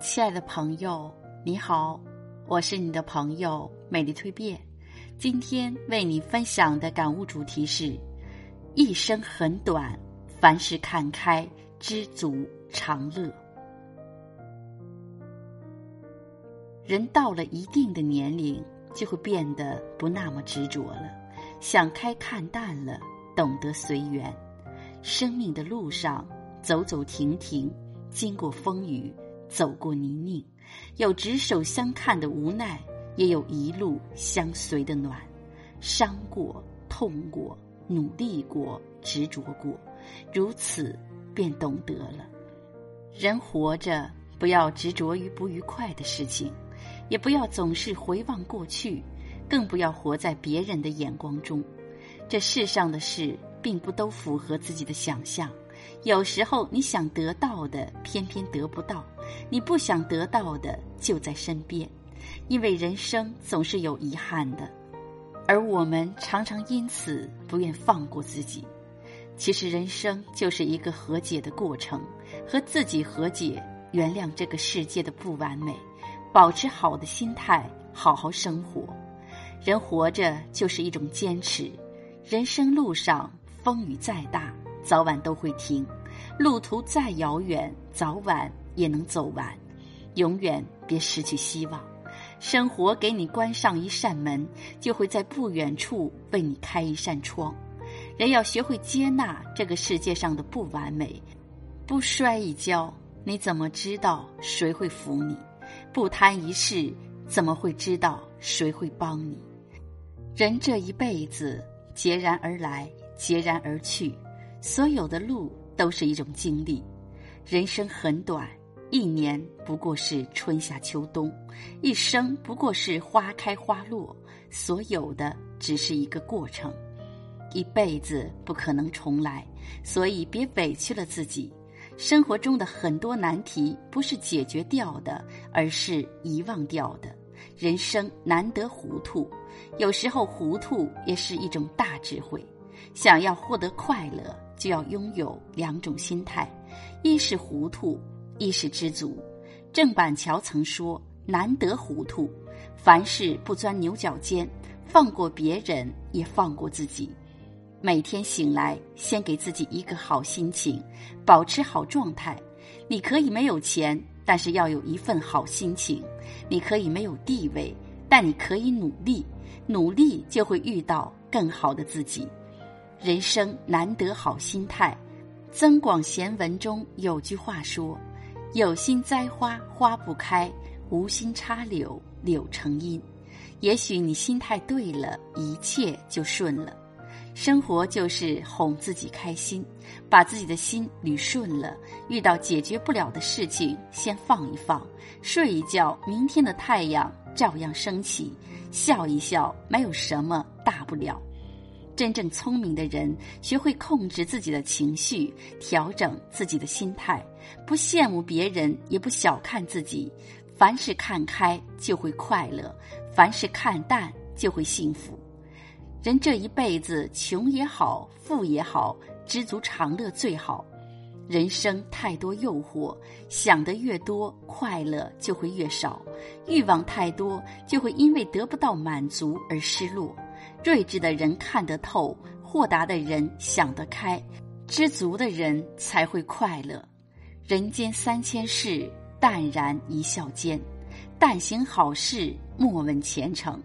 亲爱的朋友，你好，我是你的朋友美丽蜕变。今天为你分享的感悟主题是：一生很短，凡事看开，知足常乐。人到了一定的年龄，就会变得不那么执着了，想开看淡了，懂得随缘。生命的路上，走走停停，经过风雨。走过泥泞，有执手相看的无奈，也有一路相随的暖。伤过、痛过、努力过、执着过，如此便懂得了。人活着，不要执着于不愉快的事情，也不要总是回望过去，更不要活在别人的眼光中。这世上的事，并不都符合自己的想象。有时候你想得到的，偏偏得不到；你不想得到的，就在身边。因为人生总是有遗憾的，而我们常常因此不愿放过自己。其实人生就是一个和解的过程，和自己和解，原谅这个世界的不完美，保持好的心态，好好生活。人活着就是一种坚持，人生路上风雨再大。早晚都会停，路途再遥远，早晚也能走完。永远别失去希望。生活给你关上一扇门，就会在不远处为你开一扇窗。人要学会接纳这个世界上的不完美，不摔一跤，你怎么知道谁会扶你？不贪一世，怎么会知道谁会帮你？人这一辈子，孑然而来，孑然而去。所有的路都是一种经历，人生很短，一年不过是春夏秋冬，一生不过是花开花落，所有的只是一个过程，一辈子不可能重来，所以别委屈了自己。生活中的很多难题不是解决掉的，而是遗忘掉的。人生难得糊涂，有时候糊涂也是一种大智慧。想要获得快乐。就要拥有两种心态，一是糊涂，一是知足。郑板桥曾说：“难得糊涂，凡事不钻牛角尖，放过别人，也放过自己。每天醒来，先给自己一个好心情，保持好状态。你可以没有钱，但是要有一份好心情；你可以没有地位，但你可以努力，努力就会遇到更好的自己。”人生难得好心态，《增广贤文》中有句话说：“有心栽花花不开，无心插柳柳成荫。”也许你心态对了，一切就顺了。生活就是哄自己开心，把自己的心捋顺了。遇到解决不了的事情，先放一放，睡一觉，明天的太阳照样升起。笑一笑，没有什么大不了。真正聪明的人，学会控制自己的情绪，调整自己的心态，不羡慕别人，也不小看自己。凡事看开，就会快乐；凡事看淡，就会幸福。人这一辈子，穷也好，富也好，知足常乐最好。人生太多诱惑，想得越多，快乐就会越少；欲望太多，就会因为得不到满足而失落。睿智的人看得透，豁达的人想得开，知足的人才会快乐。人间三千事，淡然一笑间。但行好事，莫问前程。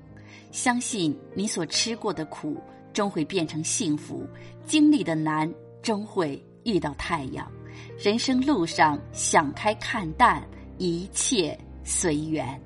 相信你所吃过的苦，终会变成幸福；经历的难，终会遇到太阳。人生路上，想开看淡，一切随缘。